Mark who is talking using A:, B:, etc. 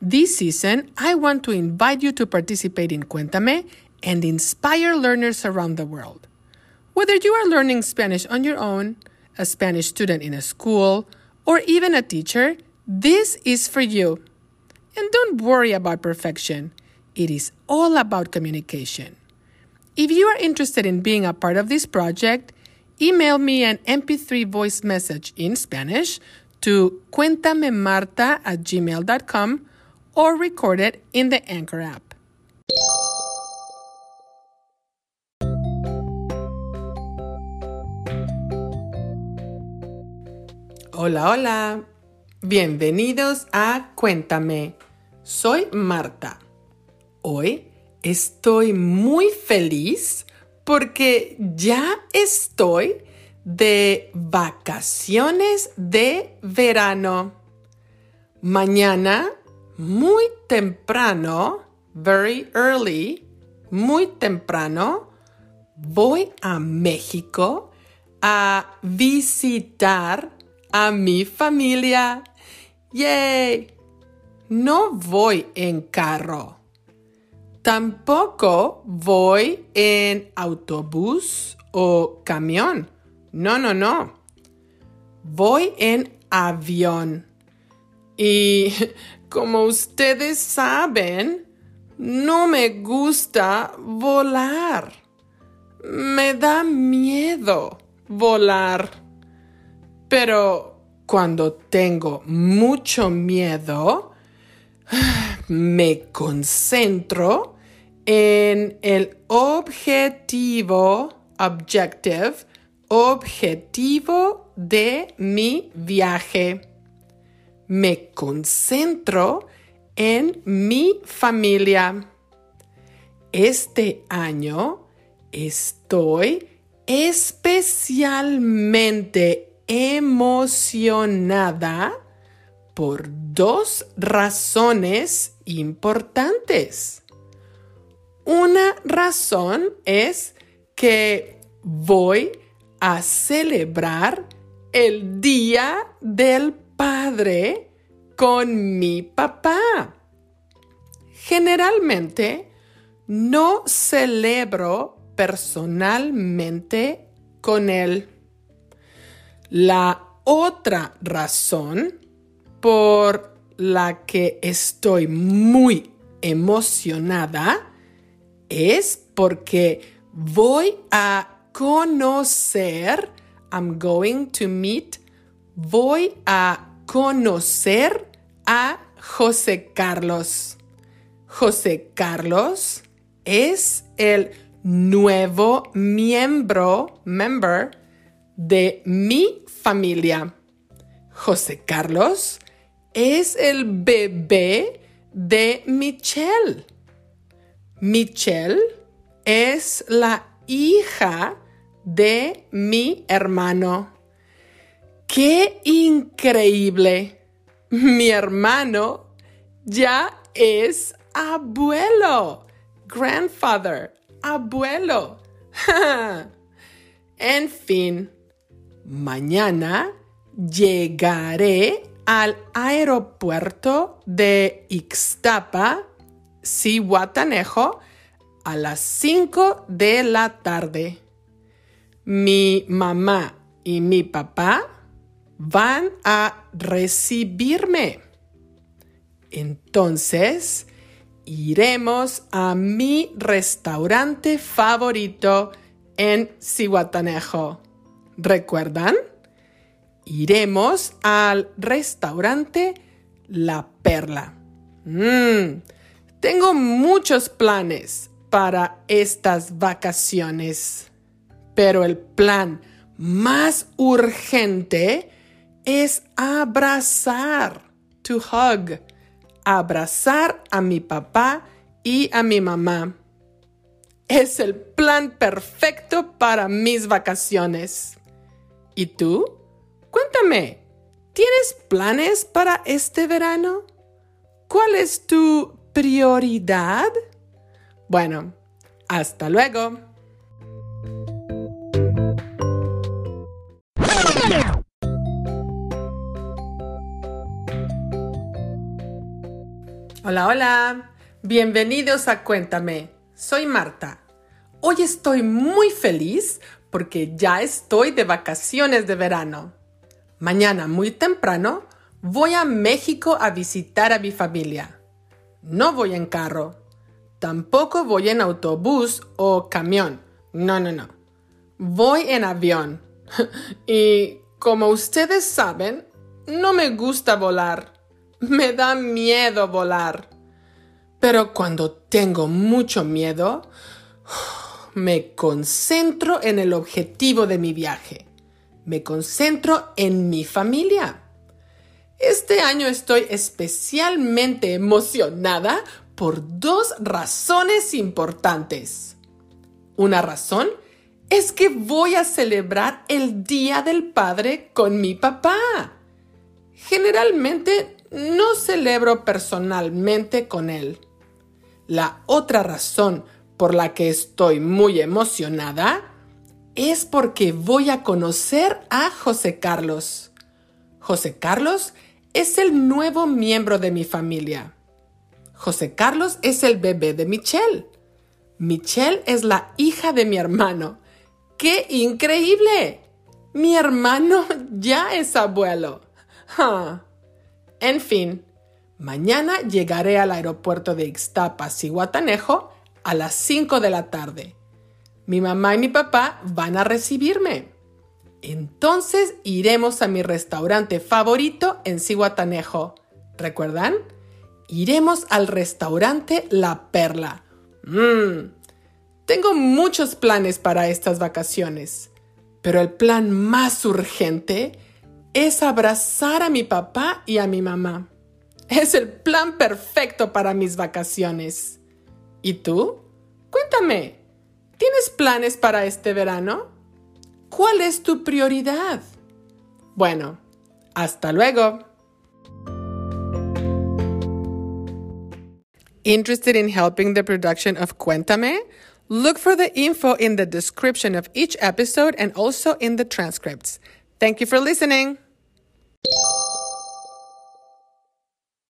A: This season, I want to invite you to participate in Cuéntame and inspire learners around the world. Whether you are learning Spanish on your own, a Spanish student in a school, or even a teacher, this is for you. And don't worry about perfection. It is all about communication. If you are interested in being a part of this project, email me an MP3 voice message in Spanish to cuentamemarta at gmail.com or record it in the Anchor app. Hola, hola. Bienvenidos a Cuéntame. Soy Marta. Hoy estoy muy feliz porque ya estoy de vacaciones de verano. Mañana, muy temprano, very early, muy temprano, voy a México a visitar a mi familia. ¡Yay! No voy en carro. Tampoco voy en autobús o camión. No, no, no. Voy en avión. Y como ustedes saben, no me gusta volar. Me da miedo volar. Pero cuando tengo mucho miedo, me concentro en el objetivo, objective, objetivo de mi viaje. Me concentro en mi familia. Este año estoy especialmente emocionada por dos razones importantes. Una razón es que voy a celebrar el Día del Padre con mi papá. Generalmente no celebro personalmente con él. La otra razón por la que estoy muy emocionada es porque voy a conocer, I'm going to meet, voy a conocer a José Carlos. José Carlos es el nuevo miembro, member de mi familia. José Carlos es el bebé de Michelle. Michelle es la hija de mi hermano. ¡Qué increíble! Mi hermano ya es abuelo. Grandfather, abuelo. en fin, mañana llegaré al aeropuerto de Ixtapa, Cihuatanejo, a las 5 de la tarde. Mi mamá y mi papá van a recibirme. Entonces, iremos a mi restaurante favorito en Cihuatanejo. ¿Recuerdan? Iremos al restaurante La Perla. Mm, tengo muchos planes para estas vacaciones, pero el plan más urgente es abrazar, to hug, abrazar a mi papá y a mi mamá. Es el plan perfecto para mis vacaciones. ¿Y tú? Cuéntame, ¿tienes planes para este verano? ¿Cuál es tu prioridad? Bueno, hasta luego. Hola, hola. Bienvenidos a Cuéntame. Soy Marta. Hoy estoy muy feliz porque ya estoy de vacaciones de verano. Mañana muy temprano voy a México a visitar a mi familia. No voy en carro. Tampoco voy en autobús o camión. No, no, no. Voy en avión. y como ustedes saben, no me gusta volar. Me da miedo volar. Pero cuando tengo mucho miedo, me concentro en el objetivo de mi viaje. Me concentro en mi familia. Este año estoy especialmente emocionada por dos razones importantes. Una razón es que voy a celebrar el Día del Padre con mi papá. Generalmente no celebro personalmente con él. La otra razón por la que estoy muy emocionada es porque voy a conocer a José Carlos. José Carlos es el nuevo miembro de mi familia. José Carlos es el bebé de Michelle. Michelle es la hija de mi hermano. ¡Qué increíble! Mi hermano ya es abuelo. En fin, mañana llegaré al aeropuerto de Ixtapas y Guatanejo a las 5 de la tarde. Mi mamá y mi papá van a recibirme. Entonces iremos a mi restaurante favorito en Cihuatanejo. ¿Recuerdan? Iremos al restaurante La Perla. Mmm. Tengo muchos planes para estas vacaciones, pero el plan más urgente es abrazar a mi papá y a mi mamá. Es el plan perfecto para mis vacaciones. ¿Y tú? Cuéntame, ¿tienes planes para este verano? ¿Cuál es tu prioridad? Bueno, hasta luego. Interested in helping the production of Cuéntame? Look for the info in the description of each episode and also in the transcripts. Thank you for listening.